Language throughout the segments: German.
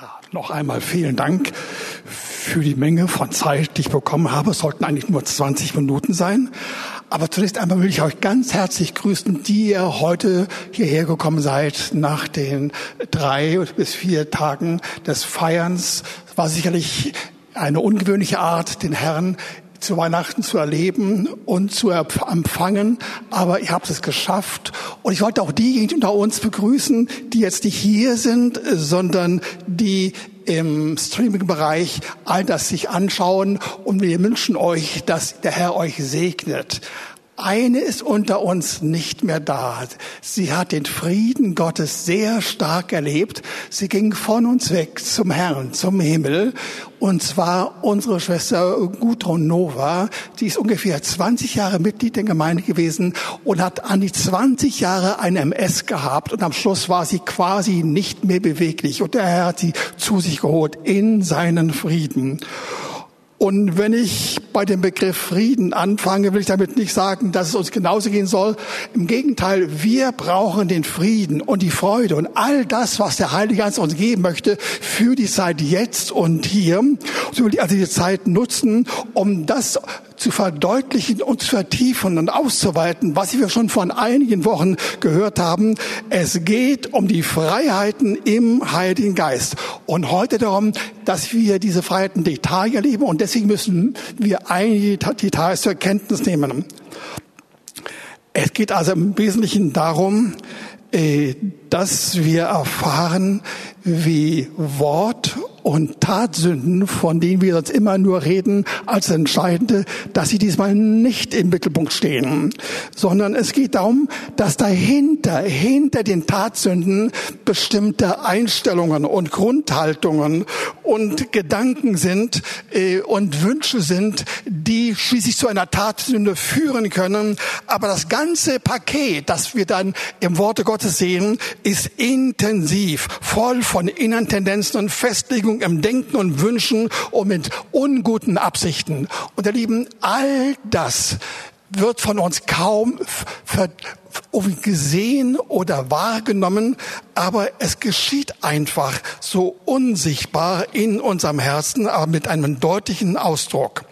Ja, noch einmal vielen Dank für die Menge von Zeit, die ich bekommen habe. Es sollten eigentlich nur 20 Minuten sein. Aber zunächst einmal will ich euch ganz herzlich grüßen, die ihr heute hierher gekommen seid nach den drei bis vier Tagen des Feierns. Es war sicherlich eine ungewöhnliche Art, den Herrn zu Weihnachten zu erleben und zu empfangen. Aber ihr habt es geschafft. Und ich wollte auch diejenigen unter uns begrüßen, die jetzt nicht hier sind, sondern die im Streaming-Bereich all das sich anschauen. Und wir wünschen euch, dass der Herr euch segnet. Eine ist unter uns nicht mehr da. Sie hat den Frieden Gottes sehr stark erlebt. Sie ging von uns weg zum Herrn, zum Himmel. Und zwar unsere Schwester Gudrun Nova. Die ist ungefähr 20 Jahre Mitglied der Gemeinde gewesen und hat an die 20 Jahre ein MS gehabt. Und am Schluss war sie quasi nicht mehr beweglich. Und der Herr hat sie zu sich geholt in seinen Frieden. Und wenn ich bei dem Begriff Frieden anfange, will ich damit nicht sagen, dass es uns genauso gehen soll. Im Gegenteil, wir brauchen den Frieden und die Freude und all das, was der Heilige Geist uns geben möchte für die Zeit jetzt und hier. Will ich also die Zeit nutzen, um das zu verdeutlichen und zu vertiefen und auszuweiten, was wir schon vor einigen Wochen gehört haben. Es geht um die Freiheiten im Heiligen Geist. Und heute darum, dass wir diese Freiheiten Detail erleben und deswegen müssen wir einige Details zur Kenntnis nehmen. Es geht also im Wesentlichen darum, äh, dass wir erfahren, wie Wort und Tatsünden, von denen wir sonst immer nur reden, als entscheidende, dass sie diesmal nicht im Mittelpunkt stehen, sondern es geht darum, dass dahinter, hinter den Tatsünden bestimmte Einstellungen und Grundhaltungen und Gedanken sind äh, und Wünsche sind, die schließlich zu einer Tatsünde führen können. Aber das ganze Paket, das wir dann im Worte Gottes sehen, ist intensiv, voll von inneren Tendenzen und Festlegungen im Denken und Wünschen und mit unguten Absichten. Und ihr Lieben, all das wird von uns kaum gesehen oder wahrgenommen, aber es geschieht einfach so unsichtbar in unserem Herzen, aber mit einem deutlichen Ausdruck.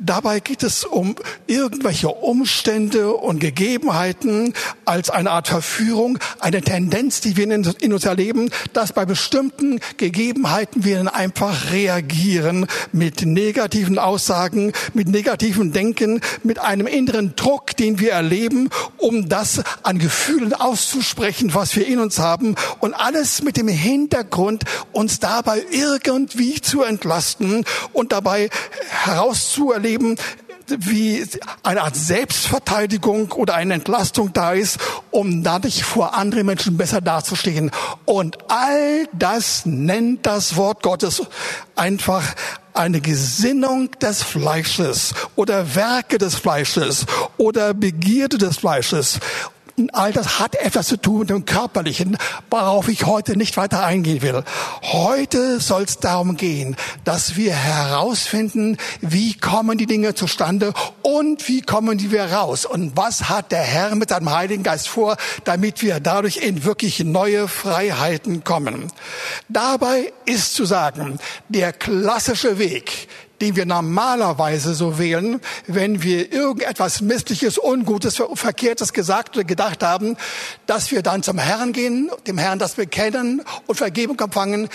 Dabei geht es um irgendwelche Umstände und Gegebenheiten als eine Art Verführung, eine Tendenz, die wir in uns erleben, dass bei bestimmten Gegebenheiten wir dann einfach reagieren mit negativen Aussagen, mit negativen Denken, mit einem inneren Druck, den wir erleben, um das an Gefühlen auszusprechen, was wir in uns haben und alles mit dem Hintergrund, uns dabei irgendwie zu entlasten und dabei herauszuerleben, wie eine Art Selbstverteidigung oder eine Entlastung da ist, um dadurch vor anderen Menschen besser dazustehen. Und all das nennt das Wort Gottes einfach eine Gesinnung des Fleisches oder Werke des Fleisches oder Begierde des Fleisches. All das hat etwas zu tun mit dem Körperlichen, worauf ich heute nicht weiter eingehen will. Heute soll es darum gehen, dass wir herausfinden, wie kommen die Dinge zustande und wie kommen die wir raus. Und was hat der Herr mit seinem Heiligen Geist vor, damit wir dadurch in wirklich neue Freiheiten kommen. Dabei ist zu sagen, der klassische Weg, den wir normalerweise so wählen, wenn wir irgendetwas Missliches, Ungutes, Verkehrtes gesagt oder gedacht haben, dass wir dann zum Herrn gehen, dem Herrn das bekennen und Vergebung empfangen.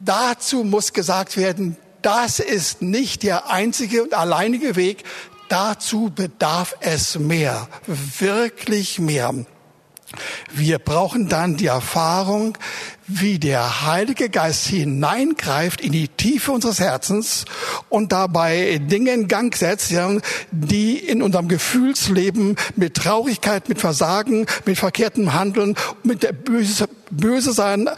Dazu muss gesagt werden, das ist nicht der einzige und alleinige Weg. Dazu bedarf es mehr, wirklich mehr. Wir brauchen dann die Erfahrung, wie der Heilige Geist hineingreift in die Tiefe unseres Herzens und dabei Dinge in Gang setzt, die in unserem Gefühlsleben mit Traurigkeit, mit Versagen, mit verkehrtem Handeln, mit der böse, böse sein,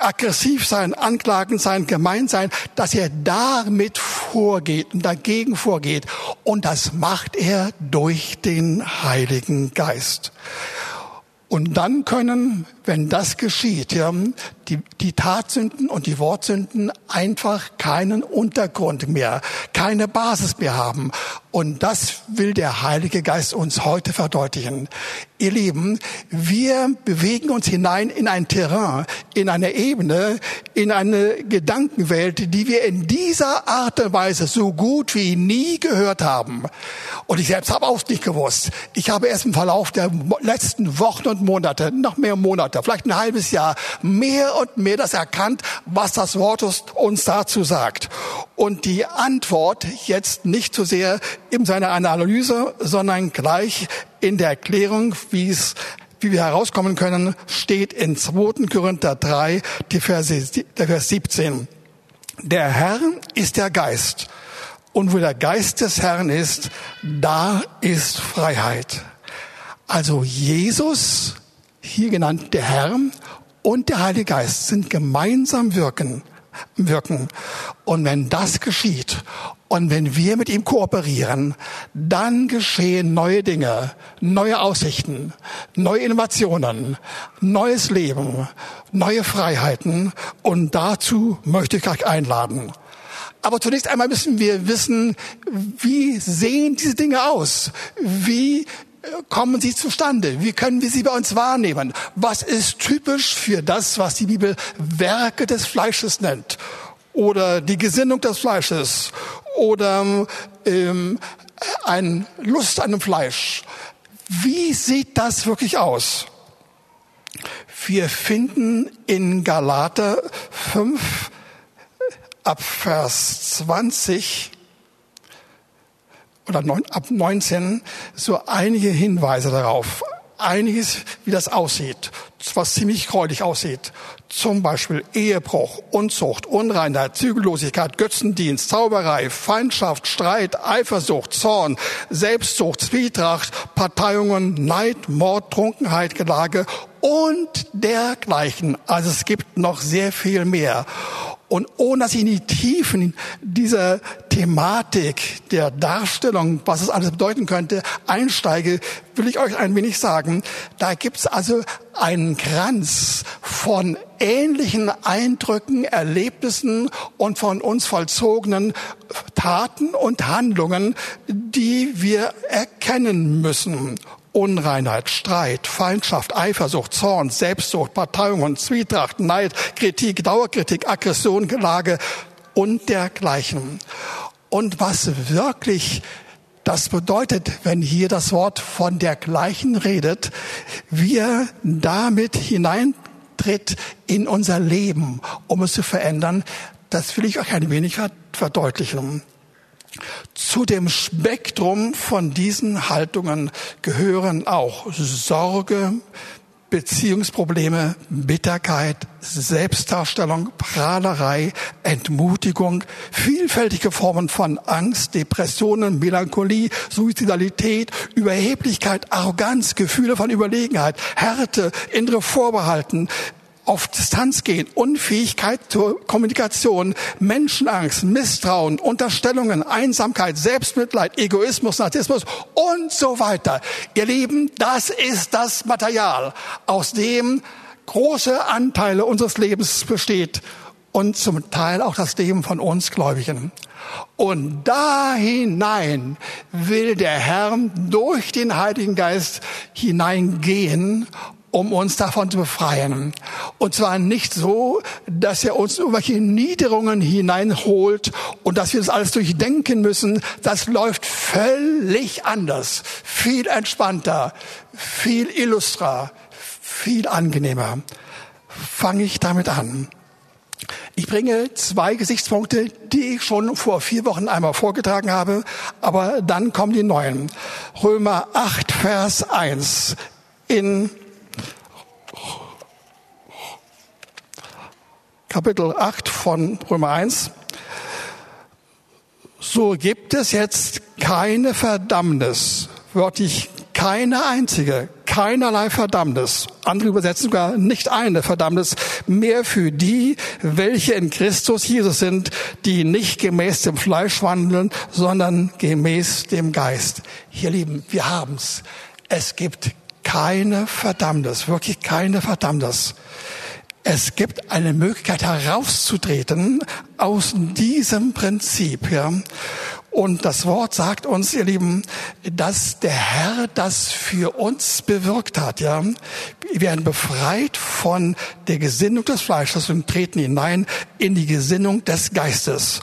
aggressiv sein, anklagend sein, gemein sein, dass er damit vorgeht und dagegen vorgeht. Und das macht er durch den Heiligen Geist. Und dann können, wenn das geschieht, ja, die, die Tatsünden und die Wortsünden einfach keinen Untergrund mehr, keine Basis mehr haben. Und das will der Heilige Geist uns heute verdeutlichen. Ihr Lieben, wir bewegen uns hinein in ein Terrain, in eine Ebene, in eine Gedankenwelt, die wir in dieser Art und Weise so gut wie nie gehört haben. Und ich selbst habe auch nicht gewusst. Ich habe erst im Verlauf der letzten Wochen und Monate, noch mehr Monate, vielleicht ein halbes Jahr, mehr und mehr das erkannt, was das Wort uns dazu sagt. Und die Antwort jetzt nicht so sehr in seiner Analyse, sondern gleich in der Erklärung, wie es wie wir herauskommen können, steht in 2. Korinther 3, die Verse, der Vers 17. Der Herr ist der Geist. Und wo der Geist des Herrn ist, da ist Freiheit. Also Jesus, hier genannt der Herr, und der Heilige Geist sind gemeinsam wirken, wirken. Und wenn das geschieht und wenn wir mit ihm kooperieren, dann geschehen neue Dinge, neue Aussichten, neue Innovationen, neues Leben, neue Freiheiten. Und dazu möchte ich euch einladen. Aber zunächst einmal müssen wir wissen, wie sehen diese Dinge aus? Wie kommen sie zustande? Wie können wir sie bei uns wahrnehmen? Was ist typisch für das, was die Bibel Werke des Fleisches nennt? Oder die Gesinnung des Fleisches? Oder ähm, ein Lust an dem Fleisch? Wie sieht das wirklich aus? Wir finden in Galater 5 ab Vers 20 oder neun, ab 19 so einige Hinweise darauf, einiges, wie das aussieht, was ziemlich gräulich aussieht. Zum Beispiel Ehebruch, Unzucht, Unreinheit, Zügellosigkeit, Götzendienst, Zauberei, Feindschaft, Streit, Eifersucht, Zorn, Selbstsucht, Zwietracht, Parteiungen, Neid, Mord, Trunkenheit, Gelage und dergleichen. Also es gibt noch sehr viel mehr. Und ohne dass ich in die Tiefen dieser Thematik der Darstellung, was es alles bedeuten könnte, einsteige, will ich euch ein wenig sagen, da gibt's also einen Kranz von ähnlichen Eindrücken, Erlebnissen und von uns vollzogenen Taten und Handlungen, die wir erkennen müssen. Unreinheit, Streit, Feindschaft, Eifersucht, Zorn, Selbstsucht, Parteiungen, Zwietracht, Neid, Kritik, Dauerkritik, Aggression, Gelage und dergleichen. Und was wirklich das bedeutet, wenn hier das Wort von dergleichen redet, wir damit hineintritt in unser Leben, um es zu verändern, das will ich euch ein wenig verdeutlichen. Zu dem Spektrum von diesen Haltungen gehören auch Sorge, Beziehungsprobleme, Bitterkeit, Selbstdarstellung, Prahlerei, Entmutigung, vielfältige Formen von Angst, Depressionen, Melancholie, Suizidalität, Überheblichkeit, Arroganz, Gefühle von Überlegenheit, Härte, innere Vorbehalten, auf Distanz gehen, Unfähigkeit zur Kommunikation, Menschenangst, Misstrauen, Unterstellungen, Einsamkeit, Selbstmitleid, Egoismus, Narzissmus und so weiter. Ihr Lieben, das ist das Material, aus dem große Anteile unseres Lebens besteht und zum Teil auch das Leben von uns Gläubigen. Und da hinein will der Herr durch den Heiligen Geist hineingehen um uns davon zu befreien. Und zwar nicht so, dass er uns irgendwelche Niederungen hineinholt und dass wir das alles durchdenken müssen. Das läuft völlig anders, viel entspannter, viel illustrer, viel angenehmer. Fange ich damit an. Ich bringe zwei Gesichtspunkte, die ich schon vor vier Wochen einmal vorgetragen habe, aber dann kommen die neuen. Römer 8, Vers 1 in Kapitel 8 von Römer 1. So gibt es jetzt keine Verdammnis, wörtlich keine einzige, keinerlei Verdammnis. Andere übersetzen sogar nicht eine Verdammnis mehr für die, welche in Christus Jesus sind, die nicht gemäß dem Fleisch wandeln, sondern gemäß dem Geist. Hier lieben, wir haben's. Es gibt keine Verdammnis, wirklich keine Verdammnis. Es gibt eine Möglichkeit herauszutreten aus diesem Prinzip, ja. Und das Wort sagt uns, ihr Lieben, dass der Herr das für uns bewirkt hat, ja. Wir werden befreit von der Gesinnung des Fleisches und treten hinein in die Gesinnung des Geistes.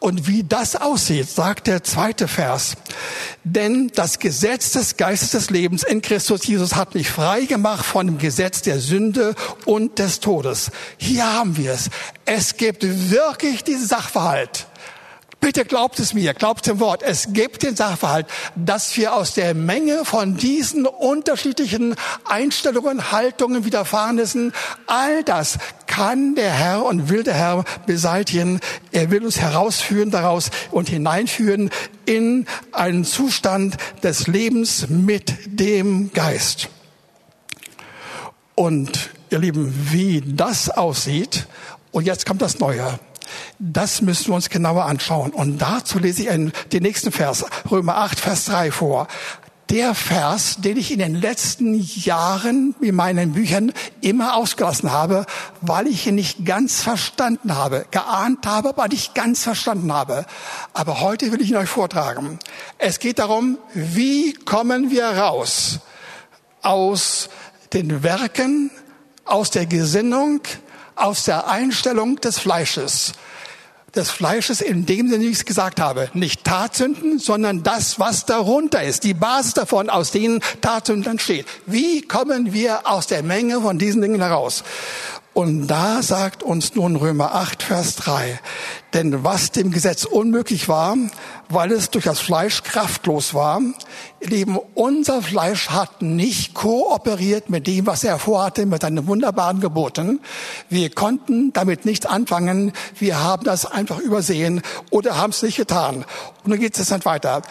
Und wie das aussieht, sagt der zweite Vers. Denn das Gesetz des Geistes des Lebens in Christus Jesus hat mich frei gemacht von dem Gesetz der Sünde und des Todes. Hier haben wir es. Es gibt wirklich diesen Sachverhalt. Bitte glaubt es mir, glaubt dem Wort. Es gibt den Sachverhalt, dass wir aus der Menge von diesen unterschiedlichen Einstellungen, Haltungen, Widerfahrenissen, all das kann der Herr und will der Herr beseitigen. Er will uns herausführen daraus und hineinführen in einen Zustand des Lebens mit dem Geist. Und ihr Lieben, wie das aussieht, und jetzt kommt das Neue. Das müssen wir uns genauer anschauen. Und dazu lese ich den nächsten Vers, Römer 8, Vers 3 vor. Der Vers, den ich in den letzten Jahren in meinen Büchern immer ausgelassen habe, weil ich ihn nicht ganz verstanden habe, geahnt habe, aber nicht ganz verstanden habe. Aber heute will ich ihn euch vortragen. Es geht darum, wie kommen wir raus aus den Werken, aus der Gesinnung, aus der Einstellung des Fleisches des Fleisches in dem Sinne, wie ich es gesagt habe. Nicht Tatsünden, sondern das, was darunter ist. Die Basis davon, aus denen Tatsünden entsteht. Wie kommen wir aus der Menge von diesen Dingen heraus? Und da sagt uns nun Römer 8, Vers 3, denn was dem Gesetz unmöglich war, weil es durch das Fleisch kraftlos war, Lieben, unser Fleisch hat nicht kooperiert mit dem, was er vorhatte, mit seinen wunderbaren Geboten. Wir konnten damit nichts anfangen. Wir haben das einfach übersehen oder haben es nicht getan. Und dann geht es dann weiter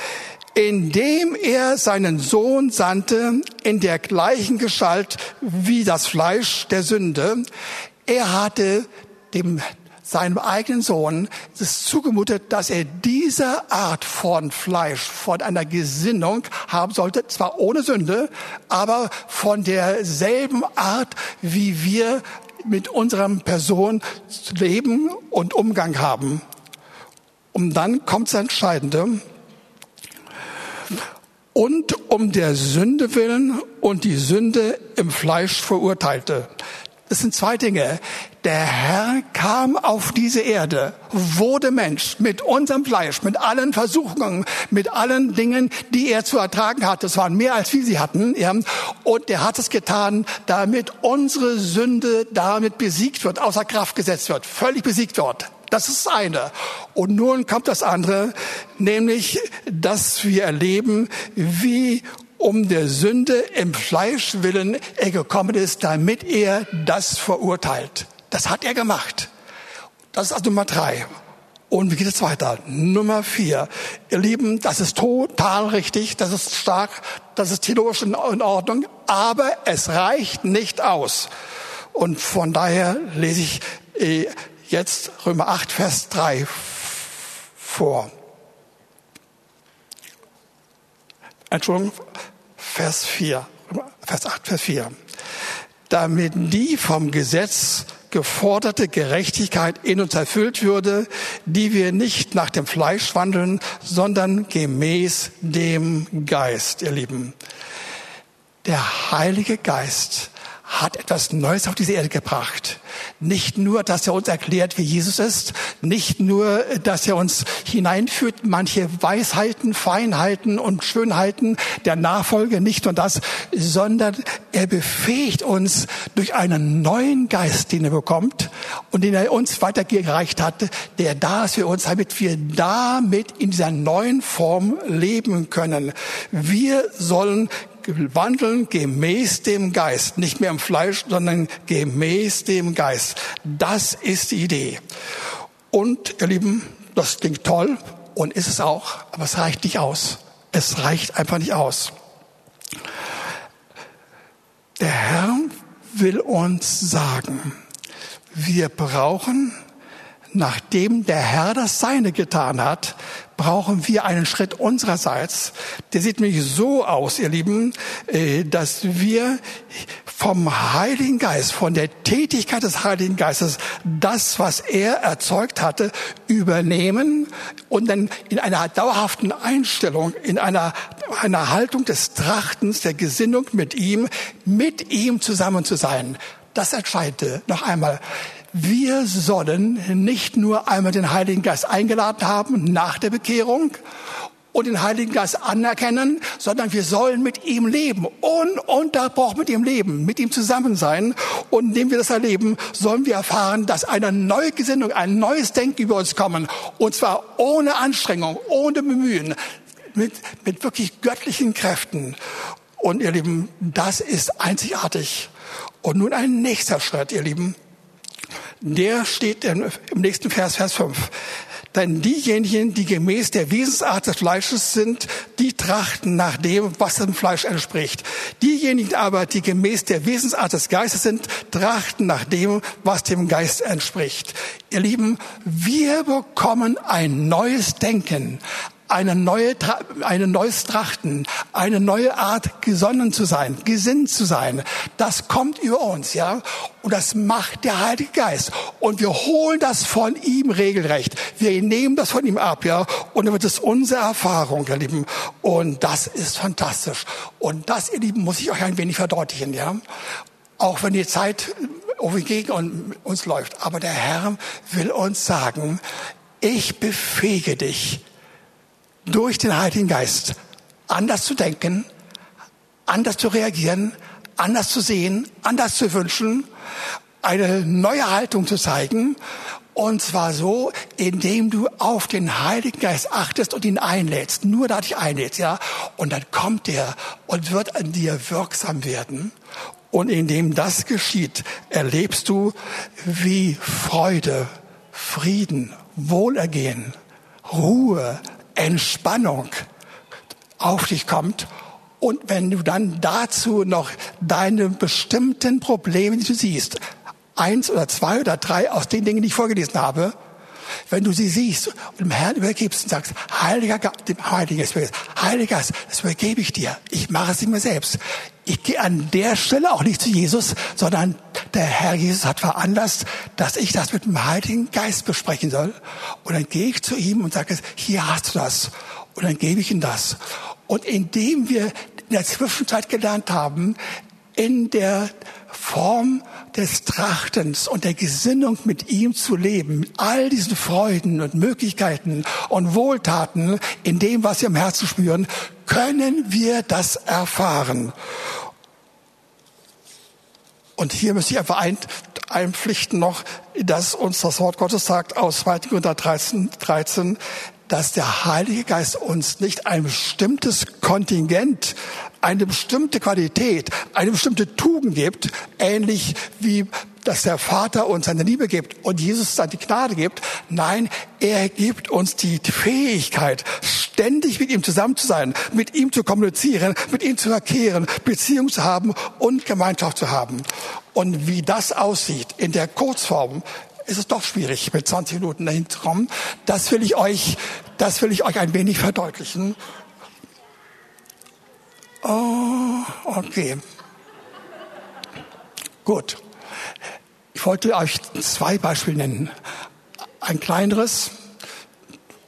indem er seinen Sohn sandte in der gleichen Gestalt wie das Fleisch der Sünde. Er hatte dem seinem eigenen Sohn es zugemutet, dass er diese Art von Fleisch, von einer Gesinnung haben sollte, zwar ohne Sünde, aber von derselben Art, wie wir mit unserem Person leben und Umgang haben. Und dann kommt das Entscheidende und um der Sünde willen und die Sünde im Fleisch verurteilte. Das sind zwei Dinge. Der Herr kam auf diese Erde, wurde Mensch mit unserem Fleisch, mit allen Versuchungen, mit allen Dingen, die er zu ertragen hatte. Es waren mehr als wir sie hatten. Ja. Und er hat es getan, damit unsere Sünde damit besiegt wird, außer Kraft gesetzt wird, völlig besiegt wird. Das ist das eine. Und nun kommt das andere, nämlich, dass wir erleben, wie um der Sünde im Fleisch willen er gekommen ist, damit er das verurteilt. Das hat er gemacht. Das ist also Nummer drei. Und wie geht es weiter? Nummer vier. Ihr Lieben, das ist total richtig, das ist stark, das ist theologisch in Ordnung, aber es reicht nicht aus. Und von daher lese ich äh, jetzt Römer 8, Vers 3 vor. Entschuldigung, Vers 4. Vers 8, Vers 4. Damit die vom Gesetz geforderte Gerechtigkeit in uns erfüllt würde, die wir nicht nach dem Fleisch wandeln, sondern gemäß dem Geist, ihr Lieben. Der Heilige Geist hat etwas Neues auf diese Erde gebracht. Nicht nur, dass er uns erklärt, wie Jesus ist, nicht nur, dass er uns hineinführt, manche Weisheiten, Feinheiten und Schönheiten der Nachfolge, nicht nur das, sondern er befähigt uns durch einen neuen Geist, den er bekommt und den er uns weitergereicht hat, der da ist für uns, damit wir damit in dieser neuen Form leben können. Wir sollen wandeln gemäß dem Geist, nicht mehr im Fleisch, sondern gemäß dem Geist. Das ist die Idee. Und ihr Lieben, das klingt toll und ist es auch, aber es reicht nicht aus. Es reicht einfach nicht aus. Der Herr will uns sagen, wir brauchen nachdem der Herr das Seine getan hat, brauchen wir einen Schritt unsererseits. Der sieht nämlich so aus, ihr Lieben, äh, dass wir vom Heiligen Geist, von der Tätigkeit des Heiligen Geistes, das, was er erzeugt hatte, übernehmen und dann in einer dauerhaften Einstellung, in einer, einer Haltung des Trachtens, der Gesinnung mit ihm, mit ihm zusammen zu sein. Das Entscheidende. Noch einmal wir sollen nicht nur einmal den Heiligen Geist eingeladen haben nach der Bekehrung und den Heiligen Geist anerkennen, sondern wir sollen mit ihm leben, ununterbrochen mit ihm leben, mit ihm zusammen sein. Und indem wir das erleben, sollen wir erfahren, dass eine neue Gesinnung, ein neues Denken über uns kommen. Und zwar ohne Anstrengung, ohne Bemühen, mit, mit wirklich göttlichen Kräften. Und ihr Lieben, das ist einzigartig. Und nun ein nächster Schritt, ihr Lieben der steht im nächsten Vers, Vers 5. Denn diejenigen, die gemäß der Wesensart des Fleisches sind, die trachten nach dem, was dem Fleisch entspricht. Diejenigen aber, die gemäß der Wesensart des Geistes sind, trachten nach dem, was dem Geist entspricht. Ihr Lieben, wir bekommen ein neues Denken, eine neue, eine neues Trachten, eine neue Art gesonnen zu sein, gesinnt zu sein. Das kommt über uns, ja. Und das macht der Heilige Geist. Und wir holen das von ihm regelrecht. Wir nehmen das von ihm ab, ja. Und dann wird es unsere Erfahrung, ihr Lieben. Und das ist fantastisch. Und das, ihr Lieben, muss ich euch ein wenig verdeutlichen, ja. Auch wenn die Zeit irgendwie gegen uns läuft. Aber der Herr will uns sagen, ich befähige dich, durch den Heiligen Geist anders zu denken, anders zu reagieren, anders zu sehen, anders zu wünschen, eine neue Haltung zu zeigen. Und zwar so, indem du auf den Heiligen Geist achtest und ihn einlädst. Nur dadurch einlädst, ja. Und dann kommt er und wird an dir wirksam werden. Und indem das geschieht, erlebst du, wie Freude, Frieden, Wohlergehen, Ruhe, Entspannung auf dich kommt. Und wenn du dann dazu noch deine bestimmten Probleme, die du siehst, eins oder zwei oder drei aus den Dingen, die ich vorgelesen habe, wenn du sie siehst und dem Herrn übergibst und sagst, Heiliger dem Heiligen Heiliger das übergebe ich dir. Ich mache es nicht mehr selbst. Ich gehe an der Stelle auch nicht zu Jesus, sondern der Herr Jesus hat veranlasst, dass ich das mit dem Heiligen Geist besprechen soll. Und dann gehe ich zu ihm und sage, hier hast du das. Und dann gebe ich ihm das. Und indem wir in der Zwischenzeit gelernt haben, in der Form des Trachtens und der Gesinnung mit ihm zu leben, mit all diesen Freuden und Möglichkeiten und Wohltaten in dem, was wir im Herzen spüren, können wir das erfahren. Und hier müsste ich einfach ein, einpflichten noch, dass uns das Wort Gottes sagt aus 2. Korinther 13, 13, dass der Heilige Geist uns nicht ein bestimmtes Kontingent, eine bestimmte Qualität, eine bestimmte Tugend gibt, ähnlich wie dass der Vater uns seine Liebe gibt und Jesus seine Gnade gibt. Nein, er gibt uns die Fähigkeit, ständig mit ihm zusammen zu sein, mit ihm zu kommunizieren, mit ihm zu verkehren, Beziehung zu haben und Gemeinschaft zu haben. Und wie das aussieht in der Kurzform, ist es doch schwierig, mit 20 Minuten dahin zu kommen. Das will ich euch, das will ich euch ein wenig verdeutlichen. Oh, okay. Gut. Ich wollte euch zwei Beispiele nennen. Ein kleineres,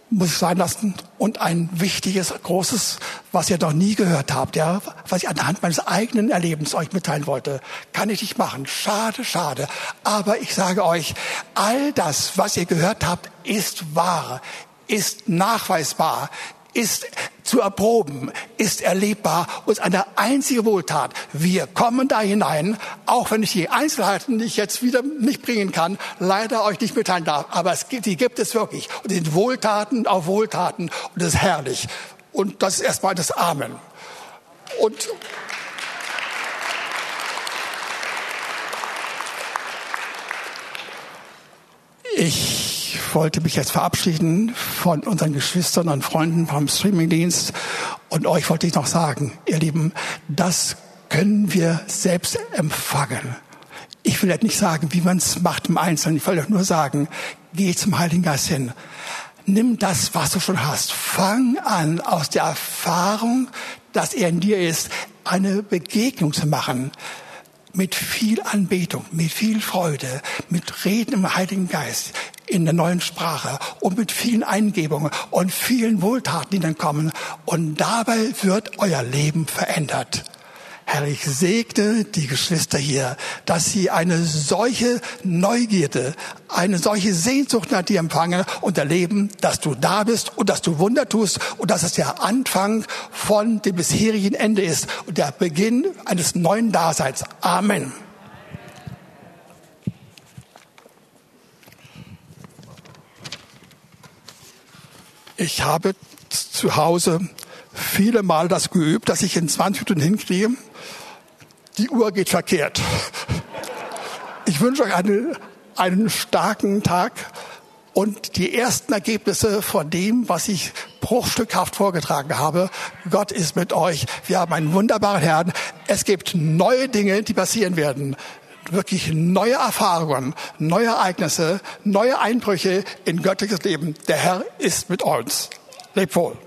muss ich sein lassen, und ein wichtiges, großes, was ihr noch nie gehört habt, ja, was ich anhand meines eigenen Erlebens euch mitteilen wollte. Kann ich nicht machen. Schade, schade. Aber ich sage euch, all das, was ihr gehört habt, ist wahr, ist nachweisbar, ist zu erproben, ist erlebbar und ist eine einzige Wohltat. Wir kommen da hinein, auch wenn ich die Einzelheiten, die ich jetzt wieder nicht bringen kann, leider euch nicht mitteilen darf. Aber es gibt, die gibt es wirklich. Und sind Wohltaten auf Wohltaten und das ist herrlich. Und das ist erstmal das Amen. Und ich wollte mich jetzt verabschieden von unseren Geschwistern und Freunden vom Streamingdienst. Und euch wollte ich noch sagen, ihr Lieben, das können wir selbst empfangen. Ich will jetzt nicht sagen, wie man es macht im Einzelnen. Ich will euch nur sagen, Geh zum Heiligen Geist hin. Nimm das, was du schon hast. Fang an, aus der Erfahrung, dass er in dir ist, eine Begegnung zu machen. Mit viel Anbetung, mit viel Freude, mit Reden im Heiligen Geist, in der neuen Sprache und mit vielen Eingebungen und vielen Wohltaten, die dann kommen. Und dabei wird euer Leben verändert. Herr, ich segne die Geschwister hier, dass sie eine solche Neugierde, eine solche Sehnsucht nach dir empfangen und erleben, dass du da bist und dass du Wunder tust und dass es der Anfang von dem bisherigen Ende ist und der Beginn eines neuen Daseins. Amen. Ich habe zu Hause viele Mal das geübt, dass ich in 20 Minuten hinkriege. Die Uhr geht verkehrt. Ich wünsche euch eine, einen starken Tag und die ersten Ergebnisse von dem, was ich bruchstückhaft vorgetragen habe. Gott ist mit euch. Wir haben einen wunderbaren Herrn. Es gibt neue Dinge, die passieren werden. Wirklich neue Erfahrungen, neue Ereignisse, neue Einbrüche in göttliches Leben. Der Herr ist mit uns. Lebt wohl.